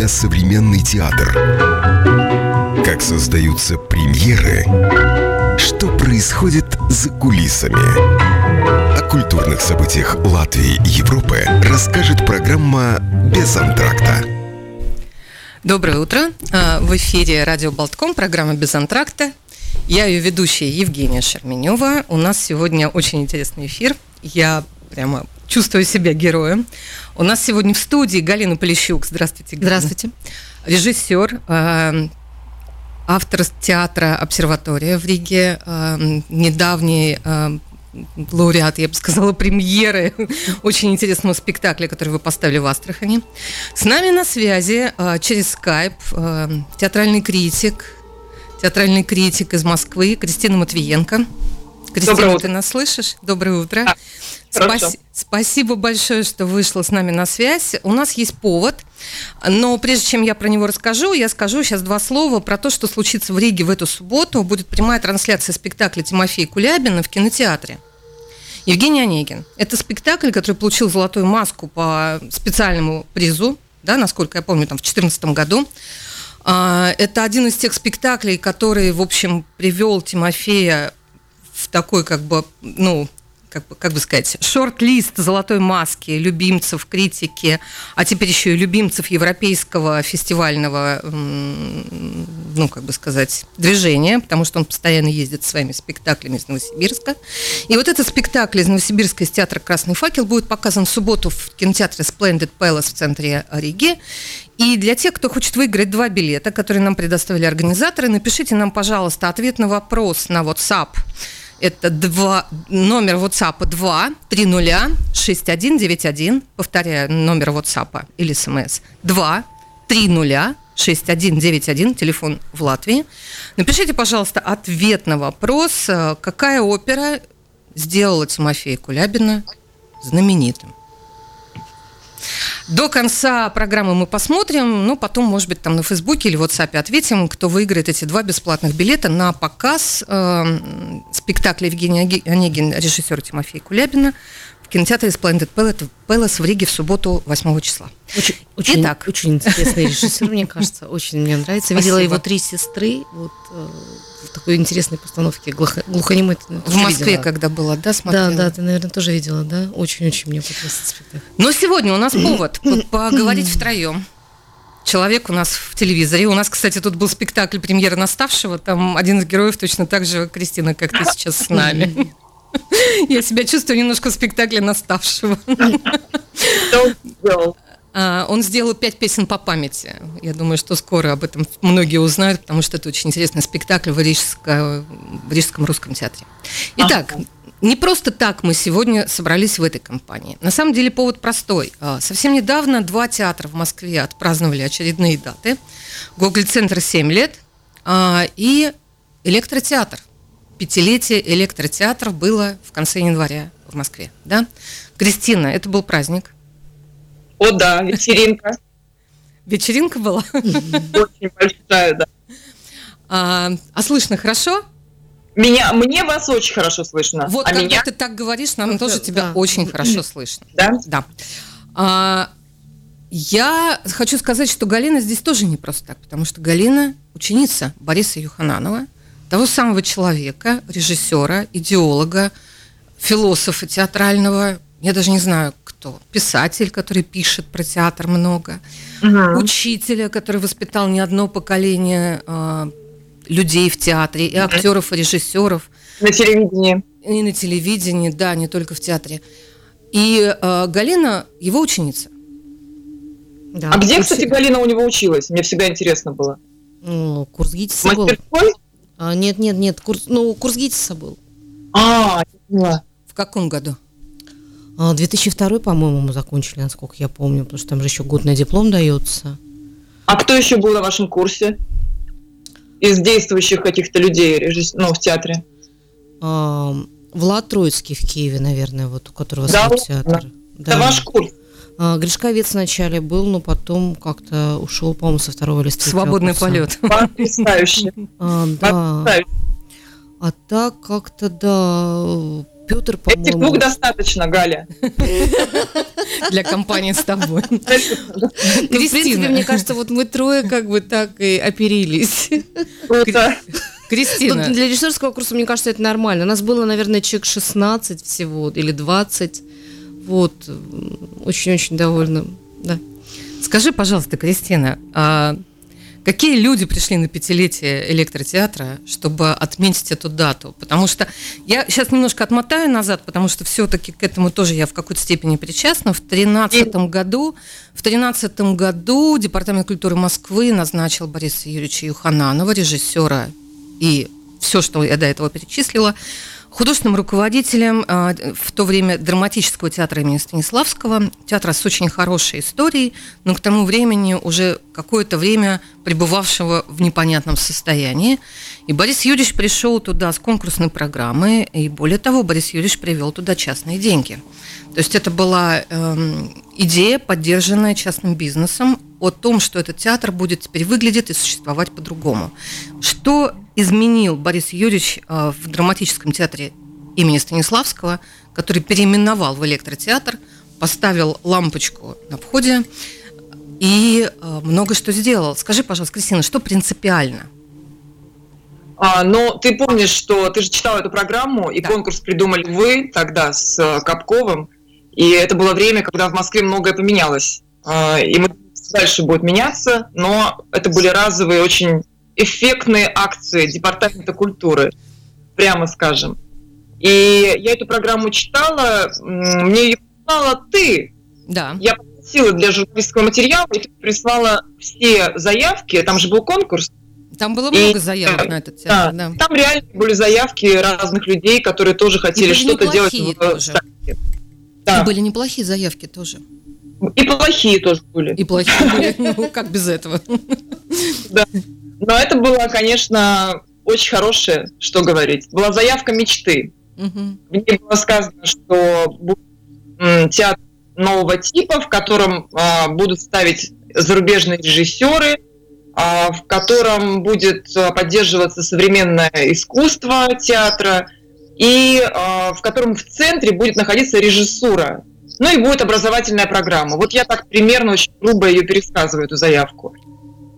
себя современный театр? Как создаются премьеры? Что происходит за кулисами? О культурных событиях Латвии и Европы расскажет программа «Без антракта». Доброе утро. А, в эфире радио Болтком, программа «Без антракта». Я ее ведущая Евгения Шерменева. У нас сегодня очень интересный эфир. Я прямо чувствую себя героем. У нас сегодня в студии Галина Полищук. Здравствуйте, Галина. Здравствуйте. Режиссер, э, автор театра «Обсерватория» в Риге, э, недавний э, лауреат, я бы сказала, премьеры очень интересного спектакля, который вы поставили в Астрахани. С нами на связи через скайп театральный критик, театральный критик из Москвы Кристина Матвиенко. Кристина, ты нас слышишь? Доброе утро. Да. Спаси- спасибо большое, что вышла с нами на связь. У нас есть повод, но прежде чем я про него расскажу, я скажу сейчас два слова про то, что случится в Риге в эту субботу. Будет прямая трансляция спектакля Тимофея Кулябина в кинотеатре. Евгений Онегин. Это спектакль, который получил золотую маску по специальному призу, да, насколько я помню, там в 2014 году. А, это один из тех спектаклей, который, в общем, привел Тимофея в такой, как бы, ну, как бы, как бы сказать, шорт-лист золотой маски любимцев критики, а теперь еще и любимцев европейского фестивального, ну, как бы сказать, движения, потому что он постоянно ездит своими спектаклями из Новосибирска. И вот этот спектакль из Новосибирска, из театра «Красный факел» будет показан в субботу в кинотеатре Splendid Palace в центре Риги. И для тех, кто хочет выиграть два билета, которые нам предоставили организаторы, напишите нам, пожалуйста, ответ на вопрос на WhatsApp – это 2, номер WhatsApp 2 30 6191. Повторяю, номер WhatsApp или смс 2 30 6191, телефон в Латвии. Напишите, пожалуйста, ответ на вопрос, э, какая опера сделала Тимофея Кулябина знаменитым. До конца программы мы посмотрим, ну, потом, может быть, там на Фейсбуке или WhatsApp ответим, кто выиграет эти два бесплатных билета на показ э, спектакля Евгения Онегин, режиссера Тимофея Кулябина. в кинотеатре Splendid Palace в Риге в субботу 8 числа. Очень, очень, Итак. очень интересный режиссер, мне кажется, очень мне нравится. Спасибо. Видела его «Три сестры», вот э, в такой интересной постановке глухо, глухонемой. В Москве, видела. когда была, да, смотрела? Да, да, ты, наверное, тоже видела, да? Очень-очень мне понравился спектакль. Но сегодня у нас повод поговорить втроем. Человек у нас в телевизоре. У нас, кстати, тут был спектакль премьера наставшего. Там один из героев точно так же, Кристина, как ты сейчас с нами. Я себя чувствую немножко в спектакле наставшего. А, он сделал пять песен по памяти. Я думаю, что скоро об этом многие узнают, потому что это очень интересный спектакль в, Рижско, в Рижском русском театре. Итак, не просто так мы сегодня собрались в этой компании. На самом деле повод простой. А, совсем недавно два театра в Москве отпраздновали очередные даты. Гоголь-центр 7 лет а, и электротеатр. Пятилетие электротеатра было в конце января в Москве. Да? Кристина, это был праздник. О, да, вечеринка. Вечеринка была? Очень большая, да. А, а слышно хорошо? Меня, мне вас очень хорошо слышно. Вот а когда меня? ты так говоришь, нам тоже да, тебя да. очень хорошо слышно. Да? Да. А, я хочу сказать, что Галина здесь тоже не просто так, потому что Галина ученица Бориса Юхананова, того самого человека, режиссера, идеолога, философа театрального, я даже не знаю, кто, писатель, который пишет про театр много, угу. учителя, который воспитал не одно поколение э, людей в театре, и актеров, и режиссеров. На телевидении. И на телевидении, да, не только в театре. И э, Галина его ученица. Да, а где, кстати, Галина у него училась? Мне всегда интересно было. Ну, курс ГИТИСа был. А, нет, нет, нет, курс, ну, курс ГИТИСа был. А, В каком году? 2002, а, по-моему, мы закончили, насколько я помню, потому что там же еще год на диплом дается. А кто еще был на вашем курсе? Из действующих каких-то людей ну, в театре? А, Влад Троицкий в Киеве, наверное, вот у которого да, свой театр. Да. Это ваш курс? А, Гришковец вначале был, но потом как-то ушел, по-моему, со второго листа. Свободный полет. Потрясающе. А, да. А так как-то, да, Петр, Этих двух по-моему. достаточно, Галя. Для компании с тобой. Ну, в принципе, Кристина. мне кажется, вот мы трое как бы так и оперились. Круто. Кристина, Ну, Для режиссерского курса, мне кажется, это нормально. У нас было, наверное, человек 16 всего или 20. Вот. Очень-очень довольна. Да. скажи, пожалуйста, Кристина, а какие люди пришли на пятилетие электротеатра, чтобы отметить эту дату? Потому что я сейчас немножко отмотаю назад, потому что все-таки к этому тоже я в какой-то степени причастна. В 2013 году, в 13 году Департамент культуры Москвы назначил Бориса Юрьевича Юхананова, режиссера и все, что я до этого перечислила, художественным руководителем а, в то время драматического театра имени Станиславского, театра с очень хорошей историей, но к тому времени уже какое-то время пребывавшего в непонятном состоянии. И Борис Юрьевич пришел туда с конкурсной программы, и более того, Борис Юрьевич привел туда частные деньги. То есть это была эм, идея, поддержанная частным бизнесом, о том, что этот театр будет теперь выглядеть и существовать по-другому. Что изменил Борис Юрьевич э, в драматическом театре имени Станиславского, который переименовал в электротеатр, поставил лампочку на входе и э, много что сделал. Скажи, пожалуйста, Кристина, что принципиально? А, но ты помнишь, что ты же читала эту программу, и Да. конкурс придумали вы тогда с э, Капковым, и это было время, когда в Москве многое поменялось. А, и мы дальше будет меняться, но это были разовые, очень эффектные акции Департамента культуры, прямо скажем. И я эту программу читала, мне ее прислала ты, Да. я попросила для журналистского материала, и ты прислала все заявки, там же был конкурс, Там было И- много заявок на этот театр. Да. там реально были заявки разных людей, которые тоже хотели что-то делать в тоже. И Да. были неплохие заявки тоже. И плохие тоже были. И плохие были. Ну, как без этого? Но это было, конечно, очень хорошее, что говорить. Была заявка мечты. Мгм. В ней было сказано, что будет театр нового типа, в котором а, будут ставить зарубежные режиссеры, а, в котором будет а, поддерживаться современное искусство театра, и а, в котором в центре будет находиться режиссура. Ну и будет образовательная программа. Вот я так примерно очень грубо ее пересказываю, эту заявку.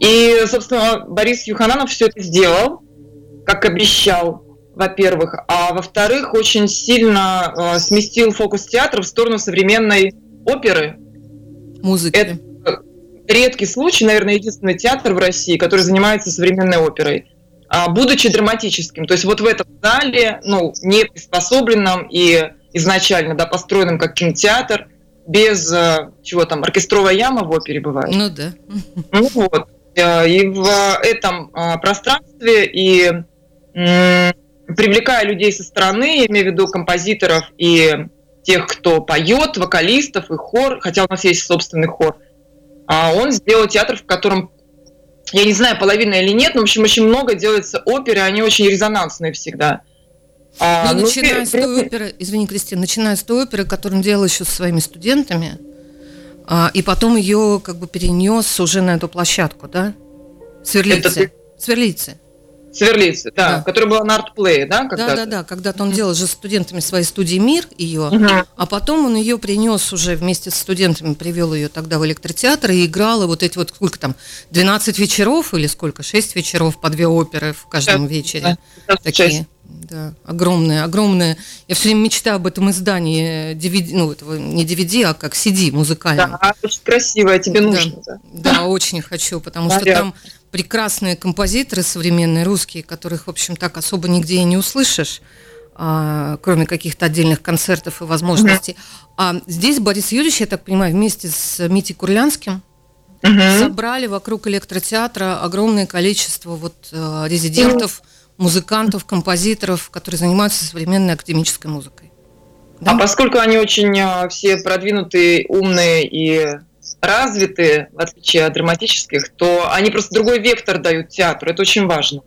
И, собственно, Борис Юхананов все это сделал, как обещал, во-первых. А во-вторых, очень сильно э, сместил фокус театра в сторону современной оперы. Музыки. Это редкий случай, наверное, единственный театр в России, который занимается современной оперой, а, будучи драматическим. То есть вот в этом зале, ну, не приспособленном и изначально, да, построенном как кинотеатр, без, э, чего там, оркестровая яма в опере бывает. Ну да. Ну вот. Э, И в этом э, пространстве и привлекая людей со стороны, я имею в виду композиторов и тех, кто поет, вокалистов и хор, хотя у нас есть собственный хор, а он сделал театр, в котором, я не знаю, половина или нет, но, в общем, очень много делается оперы, они очень резонансные всегда. А, Ну, ну, начиная при- с той оперы, извини, Кристина, начиная с той оперы, которую он делал еще со своими студентами, и потом ее как бы перенес уже на эту площадку, да? Сверлицы. Это Сверлицы. Сверлицы, да, Да. которая была на артплее, да, Да, когда-то? да, да. Когда-то он делал же студентами своей студии Мир ее, Мгм. а потом он ее принес уже вместе с студентами, привел ее тогда в электротеатр и играл и вот эти вот сколько там 12 вечеров или сколько 6 вечеров по две оперы в каждом вечере. Да, Такие. Да, огромные, огромные. Я все время мечтаю об этом издании DVD, ну, этого не DVD, а как CD музыкальном. Да, очень красивая, тебе Да. нужно, да. Да, очень хочу, потому что там прекрасные композиторы современные русские, которых, в общем, так особо нигде и не услышишь, а, кроме каких-то отдельных концертов и возможностей. А здесь Борис Юрьевич, я так понимаю, вместе с Митей Курлянским Мгм. собрали вокруг электротеатра огромное количество вот э, резидентов, музыкантов, композиторов, которые занимаются современной академической музыкой. А поскольку они очень а, все продвинутые, умные и развитые, в отличие от драматических, то они просто другой вектор дают театру. Это очень важно.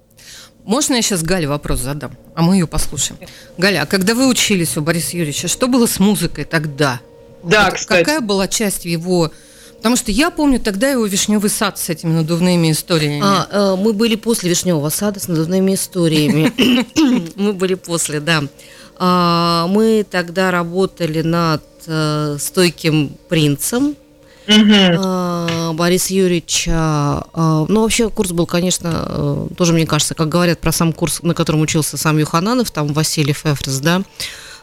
Можно я сейчас Гале вопрос задам, а мы ее послушаем? Галя, а когда вы учились у Бориса Юрьевича, что было с музыкой тогда? Да, Вот кстати. Какая была часть его... Потому что я помню тогда его вишневый сад с этими надувными историями. А, э, мы были после вишневого сада с надувными историями. Мы были после, да. А, мы тогда работали над э, стойким принцем. А, Борис Юрьевич, ну вообще курс был, конечно, э, тоже мне кажется, как говорят про сам курс, на котором учился сам Юхананов, там Василий Фефрес, да,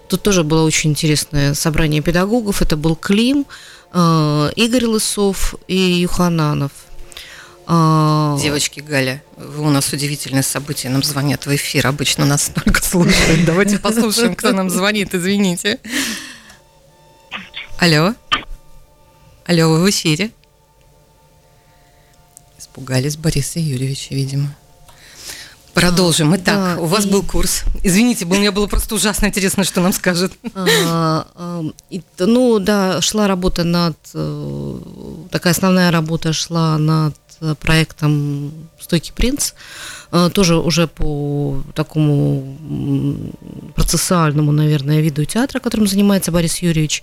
тут тоже было очень интересное собрание педагогов, это был Клим, Э, Игорь Лысов и Юхананов. А, Девочки, Галя, у нас удивительное событие. Нам звонят в эфир. Обычно нас только слушают. Давайте послушаем, кто нам звонит. Извините. Алло. Алло, вы в эфире. Испугались Бориса Юрьевича, видимо. Продолжим. Итак, да, у вас и... был курс. Извините, мне было просто ужасно интересно, что нам скажет. А, а, и, ну да, шла работа над э, такая основная работа шла над проектом "Стойкий принц", э, тоже уже по такому процессуальному, наверное, виду театра, которым занимается Борис Юрьевич.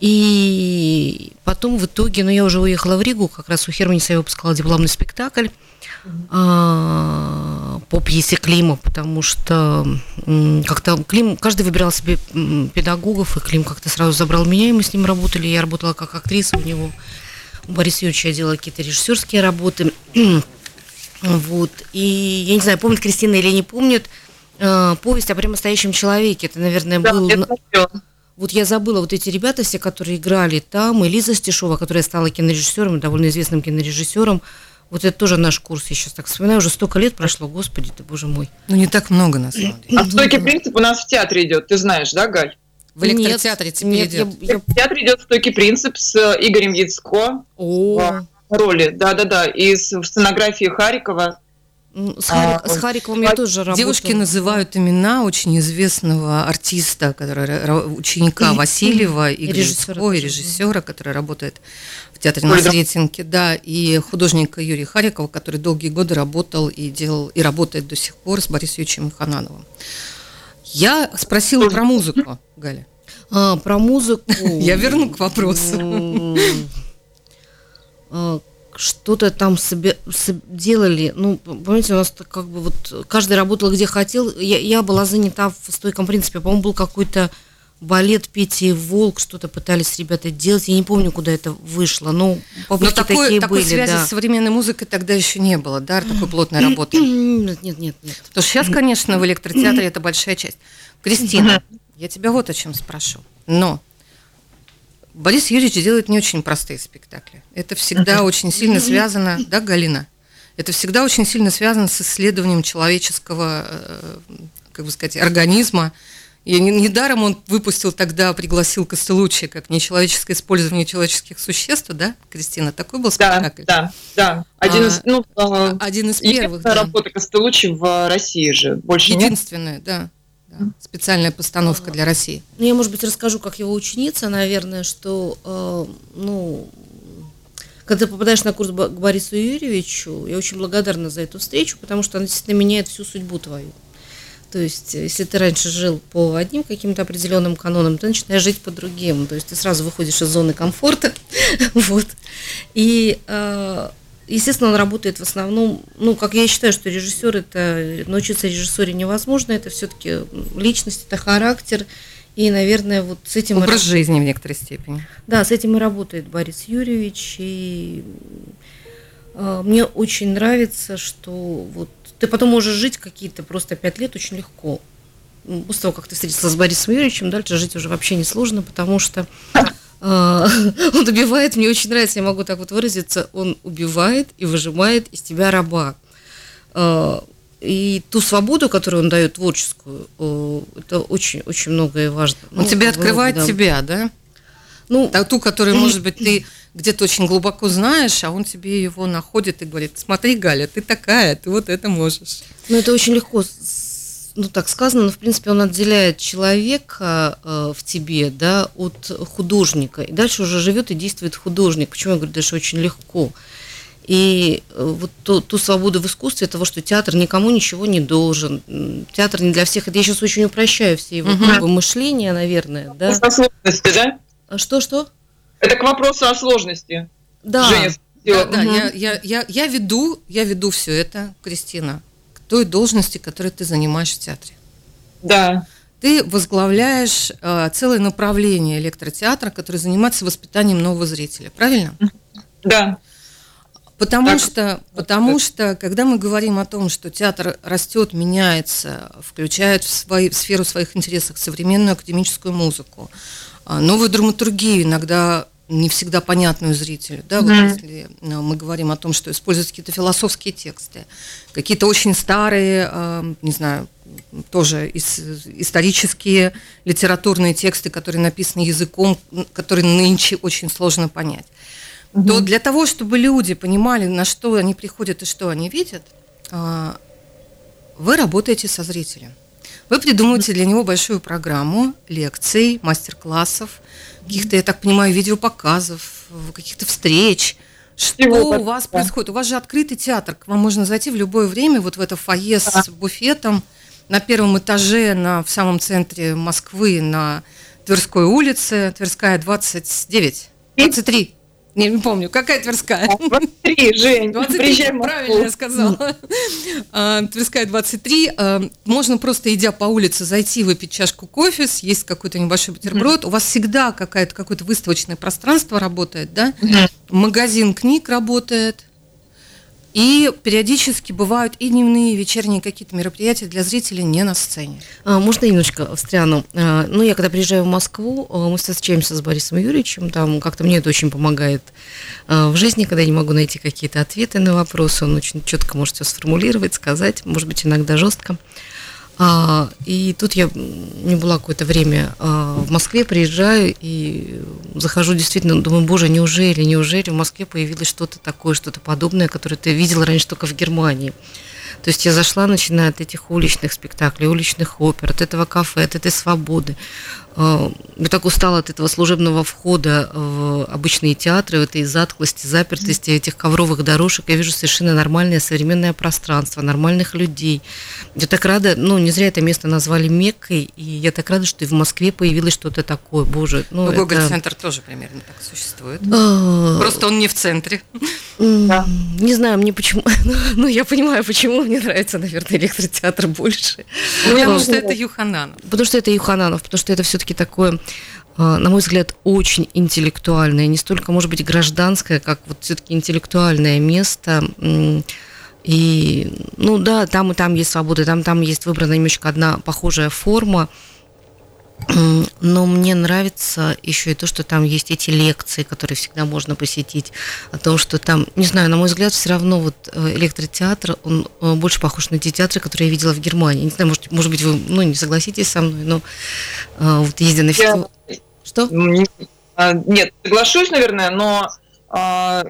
И потом в итоге, ну я уже уехала в Ригу, как раз у Херманиса я выпускала дипломный спектакль а, по пьесе Клима, потому что как-то Клим, каждый выбирал себе педагогов, и Клим как-то сразу забрал меня, и мы с ним работали. Я работала как актриса у него. У Бориса Юрьевича я делала какие-то режиссерские работы. вот. И я не знаю, помнит Кристина или не помнит, э, повесть о прям настоящем человеке. Это, наверное, да, был... Вот я забыла вот эти ребята все, которые играли там, и Лиза Стешова, которая стала кинорежиссером, довольно известным кинорежиссером, вот это тоже наш курс, я сейчас так вспоминаю, уже столько лет прошло, господи ты, боже мой. Ну, не так много, на самом деле. А стойкий принцип у нас в театре идет, ты знаешь, да, Галь? В электротеатре теперь нет, идет. Я, В театре идет стойкий принцип с Игорем Яцко в роли, да-да-да, и в сценографии Харикова с, Харик, а, с Хариковым я тоже работала. Девушки называют имена очень известного артиста, который, ученика Васильева, и режиссера, и режиссера, который работает в театре на Сретенке, да, и художника Юрия Харикова, который долгие годы работал и делал, и работает до сих пор с Борисом Юрьевичем Ханановым. Я спросила про музыку, Галя. А, про музыку. Я верну к вопросу. А, что-то там себе, делали. Ну, понимаете, у нас как бы вот каждый работал где хотел. Я, я была занята в стойком принципе. По-моему, был какой-то балет Пети Волк, что-то пытались ребята делать. Я не помню, куда это вышло, но попытки но такой, такие такой были. связи да. с современной музыкой тогда еще не было, да, такой плотной работы? Нет, нет, нет. нет. Потому что сейчас, конечно, в электротеатре это большая часть. Кристина, я тебя вот о чем спрошу. Но Борис Юрьевич делает не очень простые спектакли. Это всегда очень сильно связано, да, Галина? Это всегда очень сильно связано с исследованием человеческого, э, как бы сказать, организма. И недаром он выпустил тогда, пригласил Костелучи как нечеловеческое использование человеческих существ, да, Кристина? Такой был спектакль? Да, да, да. Один, а, из, ну, а, один из первых. Да. работа Костелучи в России же. Больше Единственная, нет? да да, специальная постановка для России. Ну, я, может быть, расскажу, как его ученица, наверное, что, э, ну, когда ты попадаешь на курс к Борису Юрьевичу, я очень благодарна за эту встречу, потому что она действительно меняет всю судьбу твою. То есть, если ты раньше жил по одним каким-то определенным канонам, ты начинаешь жить по другим. То есть, ты сразу выходишь из зоны комфорта. вот. И э, Естественно, он работает в основном, ну, как я считаю, что режиссер это научиться режиссуре невозможно, это все-таки личность, это характер, и, наверное, вот с этим образ и... жизни в некоторой степени. Да, с этим и работает Борис Юрьевич, и э, мне очень нравится, что вот ты потом можешь жить какие-то просто пять лет очень легко. После того, как ты встретился с Борисом Юрьевичем, дальше жить уже вообще не сложно, потому что а, он убивает, мне очень нравится, я могу так вот выразиться, он убивает и выжимает из тебя раба. А, и ту свободу, которую он дает творческую, это очень-очень многое важно. Он ну, тебе открывает да. тебя, да? Ну, ту, которую, может быть, ты где-то очень глубоко знаешь, а он тебе его находит и говорит, смотри, Галя, ты такая, ты вот это можешь. Ну, это очень легко ну так сказано, но в принципе он отделяет человека э, в тебе, да, от художника. И дальше уже живет и действует художник. Почему я говорю, даже очень легко. И э, вот ту, ту свободу в искусстве, того, что театр никому ничего не должен, театр не для всех. Это я сейчас очень упрощаю все его угу. мышления, наверное, да. О сложности, да? Что-что? Это к вопросу о сложности. Да. Женя, да, да, угу. я, я, я, я веду, я веду все это, Кристина, к той должности, которой ты занимаешь в театре. Да. Ты возглавляешь э, целое направление электротеатра, которое занимается воспитанием нового зрителя, правильно? Да. Потому так, что, потому что, когда мы говорим о том, что театр растет, меняется, включает в, свои, в сферу своих интересов современную академическую музыку, новую драматургию, иногда не всегда понятную зрителю, да, вот mm-hmm. если ну, мы говорим о том, что используются какие-то философские тексты, какие-то очень старые, э, не знаю, тоже исторические литературные тексты, которые написаны языком, который нынче очень сложно понять, mm-hmm. то для того, чтобы люди понимали, на что они приходят и что они видят, э, вы работаете со зрителем. Вы придумываете для него большую программу лекций, мастер-классов, каких-то, я так понимаю, видеопоказов, каких-то встреч. Что Всего у вас да. происходит? У вас же открытый театр, к вам можно зайти в любое время, вот в это фойе да. с буфетом на первом этаже, на, в самом центре Москвы, на Тверской улице, Тверская 29, 23. Не, не помню, какая Тверская? 23, Жень, 23, правильно я сказала. А, Тверская 23. А, можно просто, идя по улице, зайти, выпить чашку кофе, съесть какой-то небольшой бутерброд. У вас всегда какое-то какое-то выставочное пространство работает, да? Магазин книг работает. И периодически бывают и дневные, и вечерние какие-то мероприятия для зрителей не на сцене. А, можно я немножечко встряну? А, ну, я когда приезжаю в Москву, а, мы встречаемся с Борисом Юрьевичем, там как-то мне это очень помогает а, в жизни, когда я не могу найти какие-то ответы на вопросы, он очень четко может все сформулировать, сказать, может быть, иногда жестко. А, и тут я не была какое-то время а, в Москве, приезжаю и захожу действительно, думаю, боже, неужели, неужели в Москве появилось что-то такое, что-то подобное, которое ты видела раньше только в Германии. То есть я зашла, начиная от этих уличных спектаклей, уличных опер, от этого кафе, от этой свободы. Я так устала от этого служебного входа в обычные театры, в этой затклости, запертости этих ковровых дорожек. Я вижу совершенно нормальное современное пространство, нормальных людей. Я так рада, ну, не зря это место назвали Меккой, и я так рада, что и в Москве появилось что-то такое. Боже, ну, ну Гоголь-центр тоже примерно так существует. А, Просто он не в центре. Не знаю, мне почему, ну, я понимаю, почему мне нравится, наверное, электротеатр больше. Потому что это Юхананов. Потому что это Юхананов, потому что это все-таки такое а, на мой взгляд, очень интеллектуальное, не столько, может быть, гражданское, как вот все-таки интеллектуальное место. И, ну да, там и там есть свобода, там, там есть выбрана немножечко одна похожая форма, но мне нравится еще и то, что там есть эти лекции, которые всегда можно посетить, о том, что там, не знаю, на мой взгляд, все равно вот э, электротеатр, он э, больше похож на те театры, которые я видела в Германии. Не знаю, может, может быть, вы ну, не согласитесь со мной, но э, вот ездя на фестиваль... Что? А, нет, соглашусь, наверное, но а,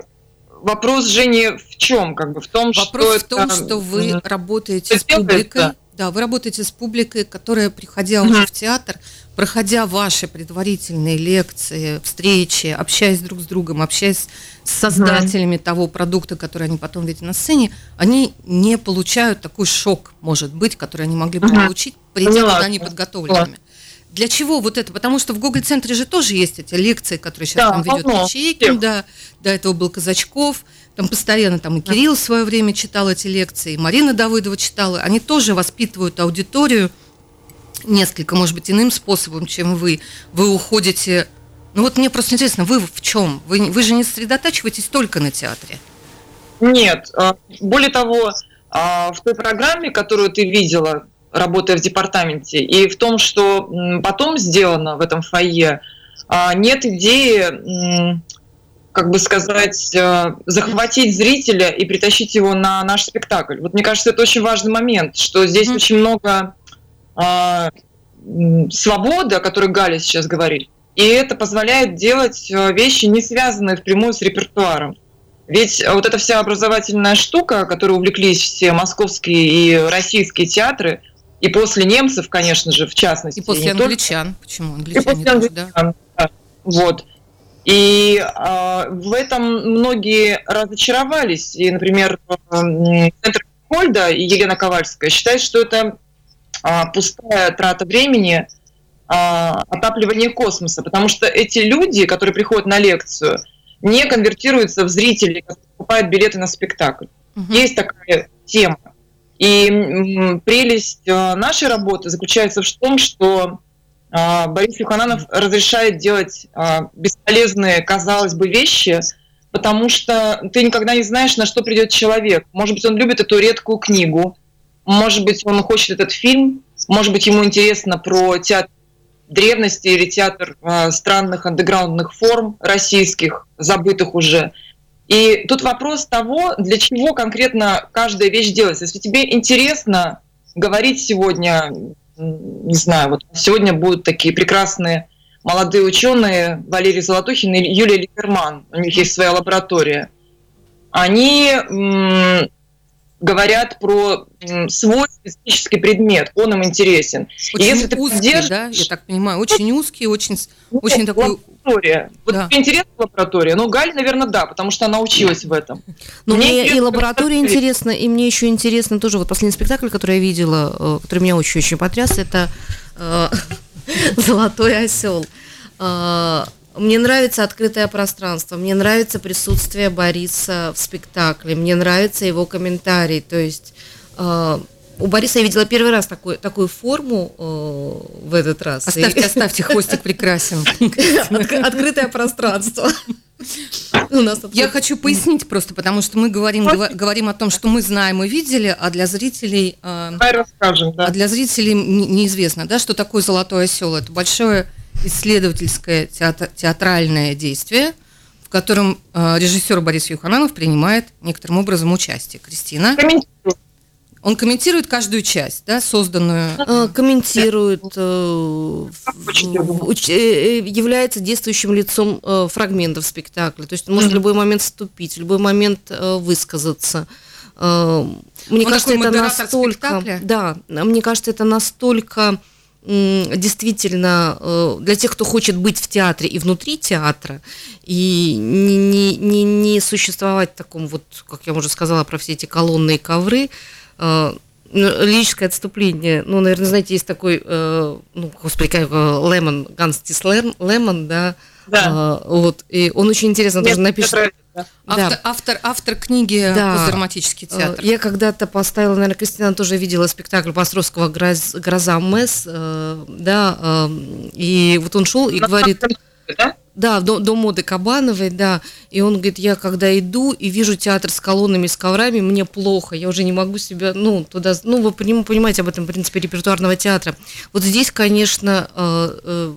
вопрос же не в чем, как бы в том, вопрос что в том, это... что вы работаете с публикой. Да, вы работаете с публикой, которая, приходя уже в театр, проходя ваши предварительные лекции, встречи, общаясь друг с другом, общаясь с создателями того продукта, который они потом видят на сцене, они не получают такой шок, может быть, который они могли бы получить, придя туда неподготовленными. Для чего вот это? Потому что в Google-центре же тоже есть эти лекции, которые сейчас да, там ведет Ячейкин, да, до этого был Казачков, там постоянно там и Кирилл в свое время читал эти лекции, и Марина Давыдова читала. Они тоже воспитывают аудиторию несколько, может быть, иным способом, чем вы. Вы уходите... Ну вот мне просто интересно, вы в чем? Вы, вы же не сосредотачиваетесь только на театре. Нет. А, более того, а, в той программе, которую ты видела, работая в департаменте, и в том, что потом сделано в этом фойе, а, нет идеи, как бы сказать, э, захватить зрителя и притащить его на наш спектакль. Вот мне кажется, это очень важный момент, что здесь mm-hmm. очень много а, свободы, о которой Галя сейчас говорит, и это позволяет делать э, вещи, не связанные впрямую с репертуаром. Ведь вот эта вся образовательная штука, которой увлеклись все московские и российские театры, и после немцев, конечно же, в частности. И после англичан. Только... Почему? Англичане и после англичан, да. да. Вот. И э, в этом многие разочаровались. И, например, центр Хольда и Елена Ковальская считают, что это э, пустая трата времени э, отапливание космоса, потому что эти люди, которые приходят на лекцию, не конвертируются в зрителей, которые покупают билеты на спектакль. Угу. Есть такая тема. И прелесть нашей работы заключается в том, что Борис Юхананов разрешает делать э, бесполезные, казалось бы, вещи, потому что ты никогда не знаешь, на что придет человек. Может быть, он любит эту редкую книгу, может быть, он хочет этот фильм, может быть, ему интересно про театр древности или театр странных андеграундных форм российских, забытых уже – и тут вопрос того, для чего конкретно каждая вещь делается. Если тебе интересно говорить сегодня, не знаю, вот сегодня будут такие прекрасные молодые ученые Валерий Золотухин и Юлия Либерман, у них есть своя лаборатория. Они говорят про свой специфический предмет, он им интересен. Очень и если ты узкий, поддержишь... да, я так понимаю, очень узкий, очень, ну, очень такой... Лаборатория. Вот да. тебе интересна лаборатория? Ну, Галь, наверное, да, потому что она училась в этом. Но ну, мне, мне и лаборатория интересна, и мне еще интересно тоже, вот последний спектакль, который я видела, э, который меня очень-очень потряс, это э, «Золотой осел». Мне нравится открытое пространство, мне нравится присутствие Бориса в спектакле, мне нравится его комментарий. То есть э, у Бориса я видела первый раз такой, такую форму э, в этот раз. Оставьте, оставьте, хвостик прекрасен. Открытое пространство. У нас Я хочу пояснить просто, потому что мы говорим, говорим о том, что мы знаем и видели, а для зрителей, э, расскажем, да. а для зрителей неизвестно, да, что такое золотой осел. Это большое исследовательское театр, театральное действие, в котором э, режиссер Борис Юхананов принимает некоторым образом участие. Кристина? Он комментирует каждую часть, да, созданную. Э, комментирует, э, э, является действующим лицом фрагментов спектакля. То есть может в любой момент вступить, в любой момент высказаться. Мне Он кажется, это настолько. Спектакля? Да, мне кажется, это настолько действительно для тех, кто хочет быть в театре и внутри театра, и не, не, не, не существовать в таком вот, как я уже сказала, про все эти колонны и ковры, э, ну, лирическое отступление. Ну, наверное, знаете, есть такой, э, ну, господи, как Лемон, Ганстис Лемон, да, да. Э, вот, и он очень интересно Нет, тоже напишет. Автор, да. автор, автор книги да. «Драматический театр». Я когда-то поставила, наверное, Кристина тоже видела спектакль Пастровского «Гроза Мэс», да, и вот он шел и говорит... Да? Да, до, до моды Кабановой, да. И он говорит, я когда иду и вижу театр с колоннами, с коврами, мне плохо, я уже не могу себя, ну, туда, ну, вы понимаете об этом, в принципе, репертуарного театра. Вот здесь, конечно, э, э,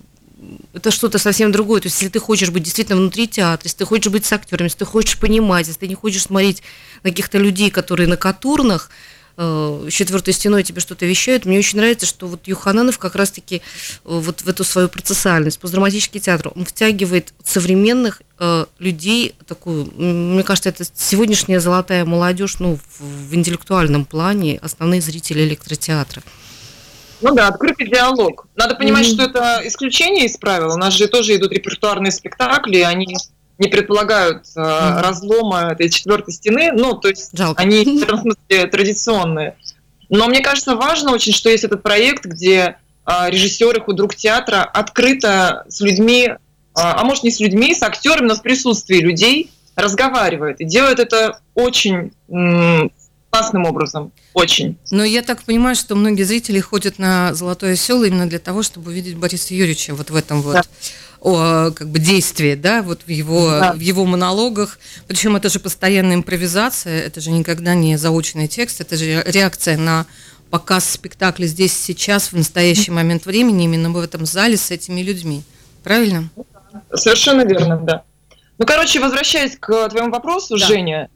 это что-то совсем другое. То есть, если ты хочешь быть действительно внутри театра, если ты хочешь быть с актерами, если ты хочешь понимать, если ты не хочешь смотреть на каких-то людей, которые на катурнах, Э, четвертой стеной тебе что-то вещают. Мне очень нравится, что вот Юхананов как раз-таки э, вот в эту свою процессуальность, постдраматический театр, он втягивает современных э, людей, такую, мне кажется, это сегодняшняя золотая молодежь, ну, в, в интеллектуальном плане, основные зрители электротеатра. Ну да, открытый диалог. Надо понимать, mm-hmm. что это исключение из правил. У нас же тоже идут репертуарные спектакли, они не предполагают э, mm-hmm. разлома этой четвертой стены, ну, то есть Жалко. они в этом смысле традиционные. Но мне кажется, важно очень, что есть этот проект, где э, режиссеры, худрук театра открыто с людьми, э, а может не с людьми, с актерами, но в присутствии людей разговаривают. И делают это очень классным образом. Очень. Но я так понимаю, что многие зрители ходят на «Золотое село» именно для того, чтобы увидеть Бориса Юрьевича вот в этом вот. Да о, как бы действие, да, вот в его, да. в его монологах. Причем это же постоянная импровизация, это же никогда не заученный текст, это же реакция на показ спектакля здесь сейчас, в настоящий момент времени, именно в этом зале с этими людьми. Правильно? Совершенно верно, да. Ну, короче, возвращаясь к твоему вопросу, да. Женя,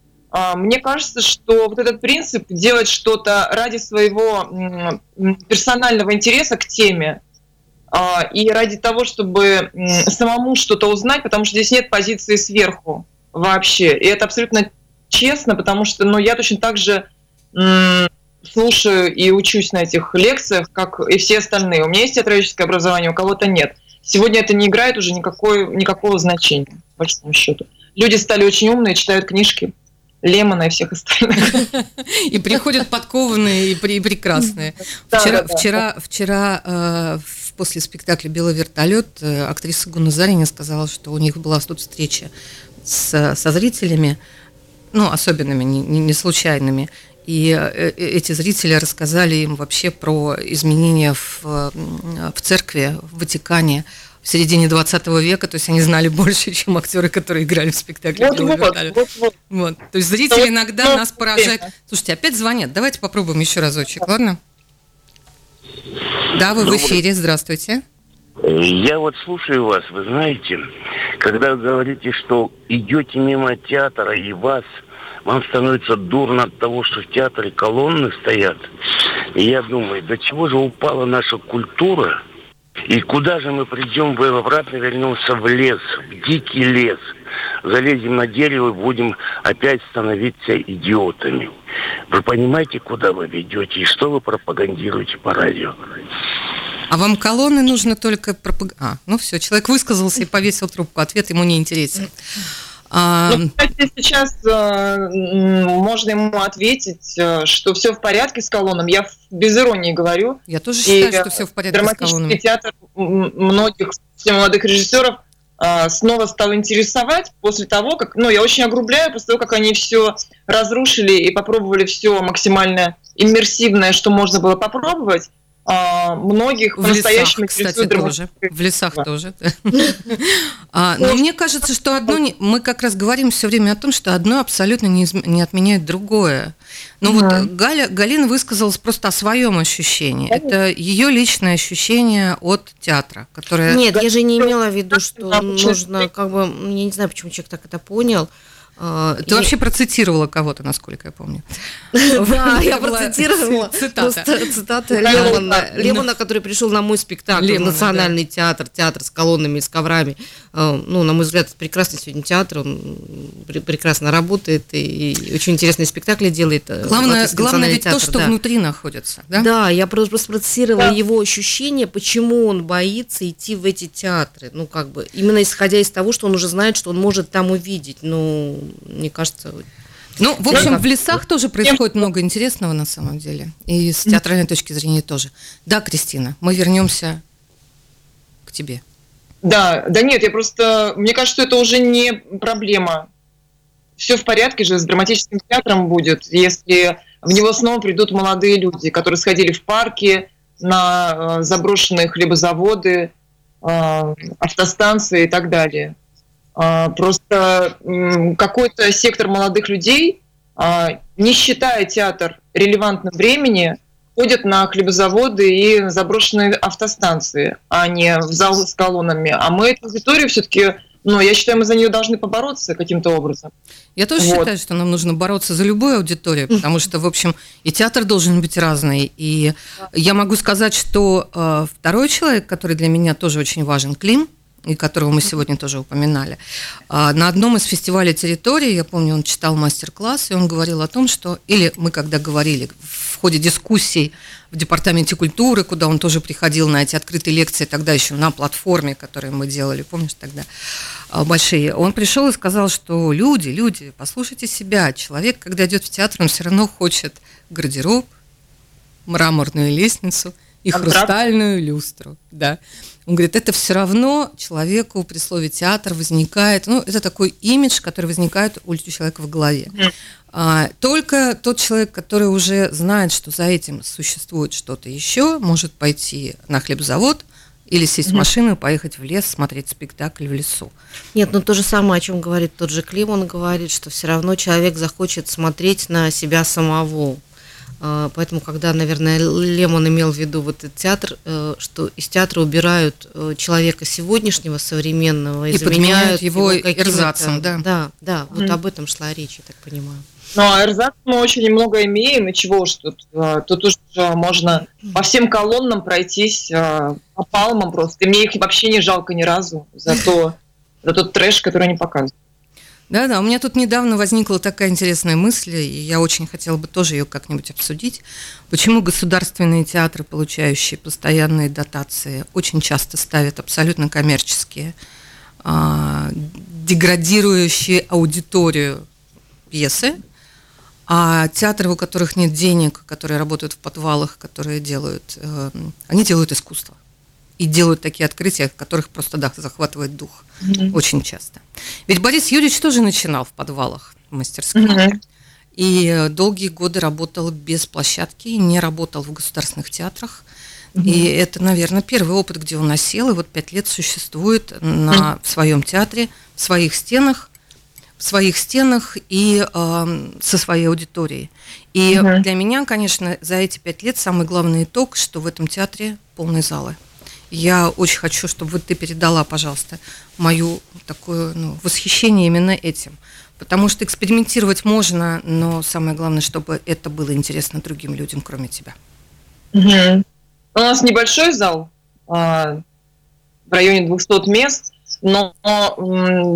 мне кажется, что вот этот принцип делать что-то ради своего персонального интереса к теме, а, и ради того, чтобы самому что-то узнать, потому что здесь нет позиции сверху вообще. И это абсолютно честно, потому что ну, я точно так же слушаю и учусь на этих лекциях, как и все остальные. У меня есть театралическое образование, у кого-то нет. Сегодня это не играет уже никакой, никакого значения, по большому счету. Люди стали очень умные, читают книжки. Лемона и всех остальных. И приходят подкованные и прекрасные. Вчера, вчера, э, после спектакля «Белый вертолет» э, актриса Гуна Зарина сказала, что у них была тут встреча со зрителями, ну, особенными, не, случайными. И э, эти зрители рассказали им вообще про изменения в, в церкви, в Ватикане в середине 20 века, то есть они знали больше, чем актеры, которые играли в спектакле. Вот, вот, вот, вот. вот. То есть зрители иногда вот, нас поражают. Слушайте, опять звонят. Давайте попробуем еще разочек, ладно? Да, вы в эфире. Здравствуйте. Я вот слушаю вас, вы знаете, когда вы говорите, что идете мимо театра и вас вам становится дурно от того, что в театре колонны стоят. И я думаю, до чего же упала наша культура, и куда же мы придем, вы обратно вернемся в лес, в дикий лес. Залезем на дерево и будем опять становиться идиотами. Вы понимаете, куда вы ведете и что вы пропагандируете по радио? А вам колонны нужно только пропагандировать? А, ну все, человек высказался и повесил трубку. Ответ ему не интересен. А... Ну, кстати, сейчас э, можно ему ответить, э, что все в порядке с колонном. Я без иронии говорю. Я тоже считаю, и, что все в порядке с колонном. театр многих молодых режиссеров э, снова стал интересовать после того, как, ну, я очень огрубляю, после того, как они все разрушили и попробовали все максимально иммерсивное, что можно было попробовать а, многих в лесах, кстати, тоже. В лесах тоже. а, но мне кажется, что одно мы как раз говорим все время о том, что одно абсолютно не, не отменяет другое. Ну вот Галя, Галина высказалась просто о своем ощущении. Это ее личное ощущение от театра, которое. Нет, я же не имела в виду, что нужно, как бы, я не знаю, почему человек так это понял. А, ты и... вообще процитировала кого-то, насколько я помню. Да, я процитировала цитата Лемона, который пришел на мой спектакль в Национальный театр, театр с колоннами и с коврами. А, ну, на мой взгляд, это прекрасный сегодня театр, он прекрасно работает и очень интересные спектакли делает. Э, главное, главное ведь то, что внутри находится, да? Да, я просто процитировала его ощущение, почему он боится идти в эти театры. Ну, как бы, именно исходя из того, что он уже знает, что он может там увидеть. Ну, мне кажется, ну, в общем, в лесах тоже происходит много интересного на самом деле. И с театральной точки зрения тоже. Да, Кристина, мы вернемся к тебе. Да, да нет, я просто, мне кажется, что это уже не проблема. Все в порядке же с драматическим театром будет, если в него снова придут молодые люди, которые сходили в парки, на э, заброшенные хлебозаводы, э, автостанции и так далее. А, просто какой-то сектор молодых людей, а, не считая театр релевантным времени, ходят на хлебозаводы и заброшенные автостанции, а не в зал с колоннами. А мы эту аудиторию все-таки, ну, я считаю, мы за нее должны побороться каким-то образом. Я тоже вот. считаю, что нам нужно бороться за любую аудиторию, потому что, в общем, и театр должен быть разный. И я могу сказать, что э, второй человек, который для меня тоже очень важен, Клим, и которого мы сегодня тоже упоминали. А, на одном из фестивалей территории, я помню, он читал мастер-класс, и он говорил о том, что, или мы когда говорили в ходе дискуссий в Департаменте культуры, куда он тоже приходил на эти открытые лекции, тогда еще на платформе, которые мы делали, помнишь тогда, а, большие, он пришел и сказал, что люди, люди, послушайте себя, человек, когда идет в театр, он все равно хочет гардероб, мраморную лестницу и хрустальную люстру, да. Он говорит, это все равно человеку при слове театр возникает, ну, это такой имидж, который возникает у человека в голове. А, только тот человек, который уже знает, что за этим существует что-то еще, может пойти на хлебзавод, или сесть в машину и поехать в лес, смотреть спектакль в лесу. Нет, ну то же самое, о чем говорит тот же Клим, он говорит, что все равно человек захочет смотреть на себя самого. А, поэтому, когда, наверное, Лемон имел в виду вот этот театр, э, что из театра убирают э, человека сегодняшнего, современного, и заменяют его, его эрзацем, да. Да, да, вот mm. об этом шла речь, я так понимаю. Ну, а эрзац мы очень много имеем, и чего уж тут. А, тут уж можно по всем колоннам пройтись по палмам просто. И мне их вообще не жалко ни разу за, то, за тот трэш, который они показывают. Да-да, у меня тут недавно возникла такая интересная мысль, и я очень хотела бы тоже ее как-нибудь обсудить. Почему государственные театры, получающие постоянные дотации, очень часто ставят абсолютно коммерческие, а, деградирующие аудиторию пьесы, а театры, у которых нет денег, которые работают в подвалах, которые делают, э, они делают искусство. И делают такие открытия, которых просто да, захватывает дух mm-hmm. очень часто. Ведь Борис Юрьевич тоже начинал в подвалах мастерских. Mm-hmm. И долгие годы работал без площадки, не работал в государственных театрах. Mm-hmm. И это, наверное, первый опыт, где он осел, и вот пять лет существует на mm-hmm. в своем театре, в своих стенах, в своих стенах и э, со своей аудиторией. И угу. для меня, конечно, за эти пять лет самый главный итог, что в этом театре полные залы. Я очень хочу, чтобы вот ты передала, пожалуйста, мою такое ну, восхищение именно этим. Потому что экспериментировать можно, но самое главное, чтобы это было интересно другим людям, кроме тебя. Угу. У нас небольшой зал, а, в районе 200 мест, но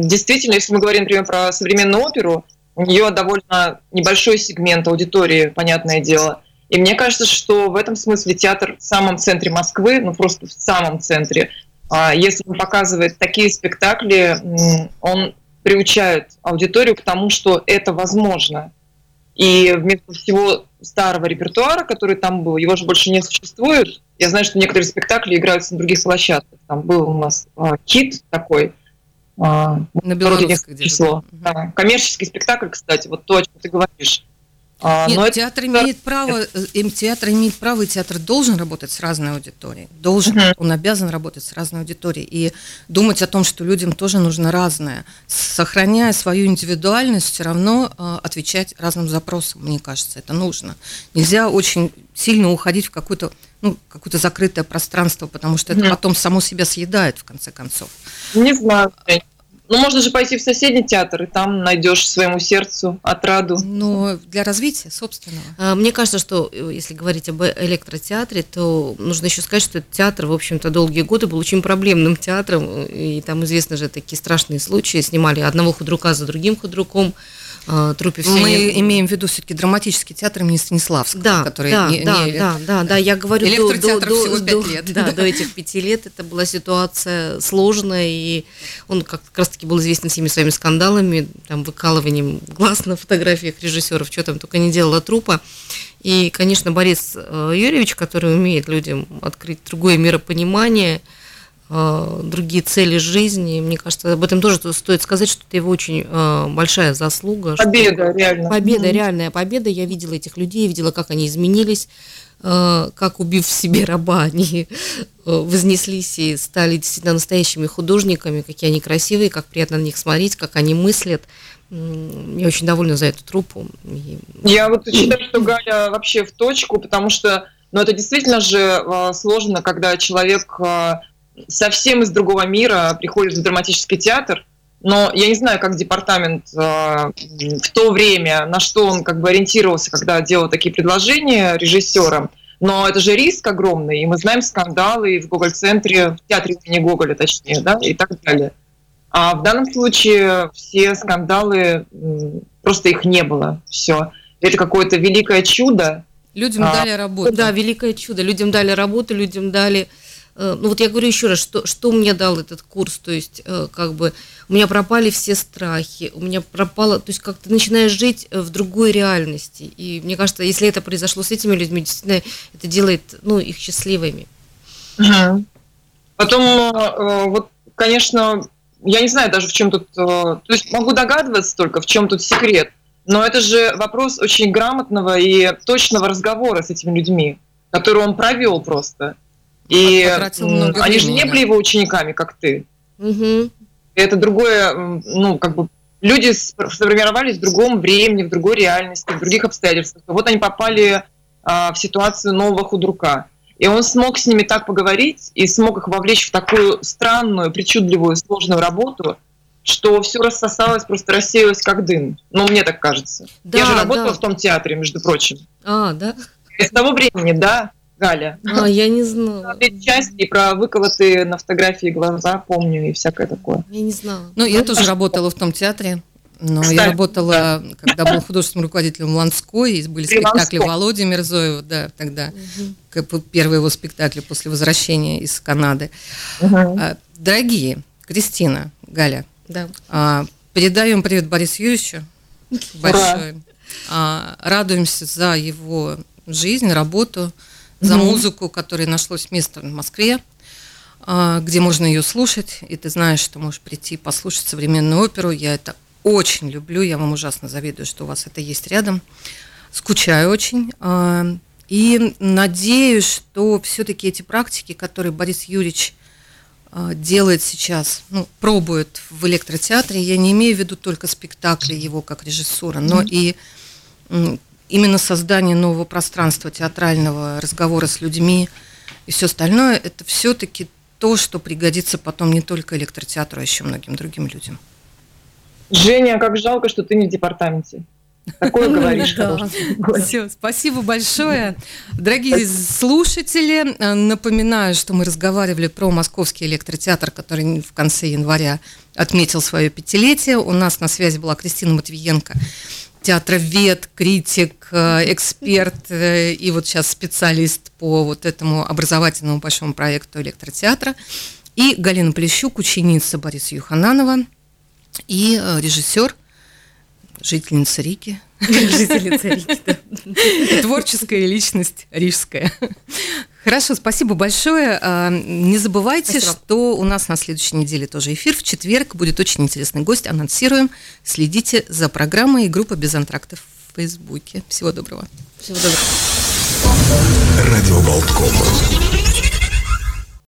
действительно, если мы говорим, например, про современную оперу, у нее довольно небольшой сегмент аудитории, понятное дело. И мне кажется, что в этом смысле театр в самом центре Москвы, ну просто в самом центре, а, если он показывает такие спектакли, он приучает аудиторию к тому, что это возможно. И вместо всего старого репертуара, который там был, его же больше не существует. Я знаю, что некоторые спектакли играются на других площадках. Там был у нас а, кит такой, а, на белорусской число. Да. Коммерческий спектакль, кстати, вот то, о чем ты говоришь. А, Нет, но театр это... имеет право, им театр имеет право, и театр должен работать с разной аудиторией. Должен, uh-huh. он обязан работать с разной аудиторией. И думать о том, что людям тоже нужно разное, сохраняя свою индивидуальность, все равно э, отвечать разным запросам, мне кажется, это нужно. Нельзя очень сильно уходить в какое-то ну, какое-то закрытое пространство, потому что это uh-huh. потом само себя съедает, в конце концов. Не знаю, ну, можно же пойти в соседний театр, и там найдешь своему сердцу отраду. Ну, для развития собственного. А, мне кажется, что э, если говорить об электротеатре, то нужно еще сказать, что этот театр, в общем-то, долгие годы был очень проблемным театром, и там известны же такие страшные случаи. Снимали одного худрука за другим худруком, э, трупе все. Мы не... имеем в виду все-таки драматический театр имени Станиславского, да, который да, не, да, не... да, да, да, я говорю до, до, до, до, лет. Да, до этих пяти лет это была ситуация сложная, и он как раз-таки был известен всеми своими скандалами, там, выкалыванием глаз на фотографиях режиссеров, что там только не делала трупа. И, конечно, Борис э, Юрьевич, который умеет людям открыть другое миропонимание – другие цели жизни. Мне кажется, об этом тоже стоит сказать, что это его очень э, большая заслуга. Победа, реально. Победа, mm-hmm. реальная победа. Я видела этих людей, видела, как они изменились, э, как, убив в себе раба, они вознеслись и стали действительно настоящими художниками, какие они красивые, как приятно на них смотреть, как они мыслят. Я очень довольна за эту труппу. Я вот считаю, что Галя вообще в точку, потому что ну, это действительно же сложно, когда человек совсем из другого мира приходит в драматический театр, но я не знаю, как департамент э, в то время, на что он как бы ориентировался, когда делал такие предложения режиссерам. Но это же риск огромный, и мы знаем скандалы в Гоголь-центре, в театре имени Гоголя, точнее, да, и так далее. А в данном случае все скандалы, просто их не было, все. Это какое-то великое чудо. Людям а, дали работу. Да, великое чудо. Людям дали работу, людям дали ну вот я говорю еще раз, что, что мне дал этот курс, то есть э, как бы у меня пропали все страхи, у меня пропало, то есть как ты начинаешь жить э, в другой реальности, и мне кажется, если это произошло с этими людьми, действительно это делает, ну, их счастливыми. Угу. Потом, вот, конечно, я не знаю даже в чем тут, то есть могу догадываться только, в чем тут секрет, но это же вопрос очень грамотного и точного разговора с этими людьми, который он провел просто. И они же не были его учениками, как ты. Угу. Это другое, ну, как бы люди сформировались в другом времени, в другой реальности, в других обстоятельствах. Вот они попали а, в ситуацию нового худрука. И он смог с ними так поговорить и смог их вовлечь в такую странную, причудливую, сложную работу, что все рассосалось, просто рассеялось как дым. Ну, мне так кажется. Да, Я же работала да. в том театре, между прочим. А, да? И с того времени, да. Галя. А, я не знала. Части про выколотые на фотографии глаза помню и всякое такое. Я не знала. Ну, я тоже работала в том театре. Но Кстати, я работала, да. когда был художественным руководителем Ланской, и были спектакли Володи Мирзоева, да, тогда, угу. первые его спектакли после возвращения из Канады. Угу. Дорогие, Кристина, Галя, да. А, передаем привет Борису Юрьевичу большой. А, радуемся за его жизнь, работу за угу. музыку, которой нашлось место в Москве. а, где можно ее слушать, и ты знаешь, что можешь прийти послушать современную оперу. Я это очень люблю, я вам ужасно завидую, что у вас это есть рядом. Скучаю очень. А, и надеюсь, что все-таки эти практики, которые Борис Юрьевич а, делает сейчас, ну, пробует в электротеатре, я не имею в виду только спектакли его как режиссера, но mm-hmm. и именно создание нового пространства театрального разговора с людьми и все остальное, это все-таки то, что пригодится потом не только электротеатру, а еще многим другим людям. Женя, как жалко, что ты не в департаменте. Такое говоришь. Все, спасибо большое. Дорогие слушатели, напоминаю, что мы разговаривали про Московский электротеатр, который в конце января отметил свое пятилетие. У нас на связи была Кристина Матвиенко, театровед, критик, э, эксперт э, и вот сейчас специалист по вот этому образовательному большому проекту электротеатра. И Галина Плещук, ученица Бориса Юхананова и э, режиссер, жительница Рики. Жительница Рики, да. Творческая личность рижская. Хорошо, спасибо большое. А, не забывайте, спасибо. что у нас на следующей неделе тоже эфир. В четверг будет очень интересный гость. Анонсируем. Следите за программой и группа без антрактов в Фейсбуке. Всего доброго. Всего доброго. Радио Болткома.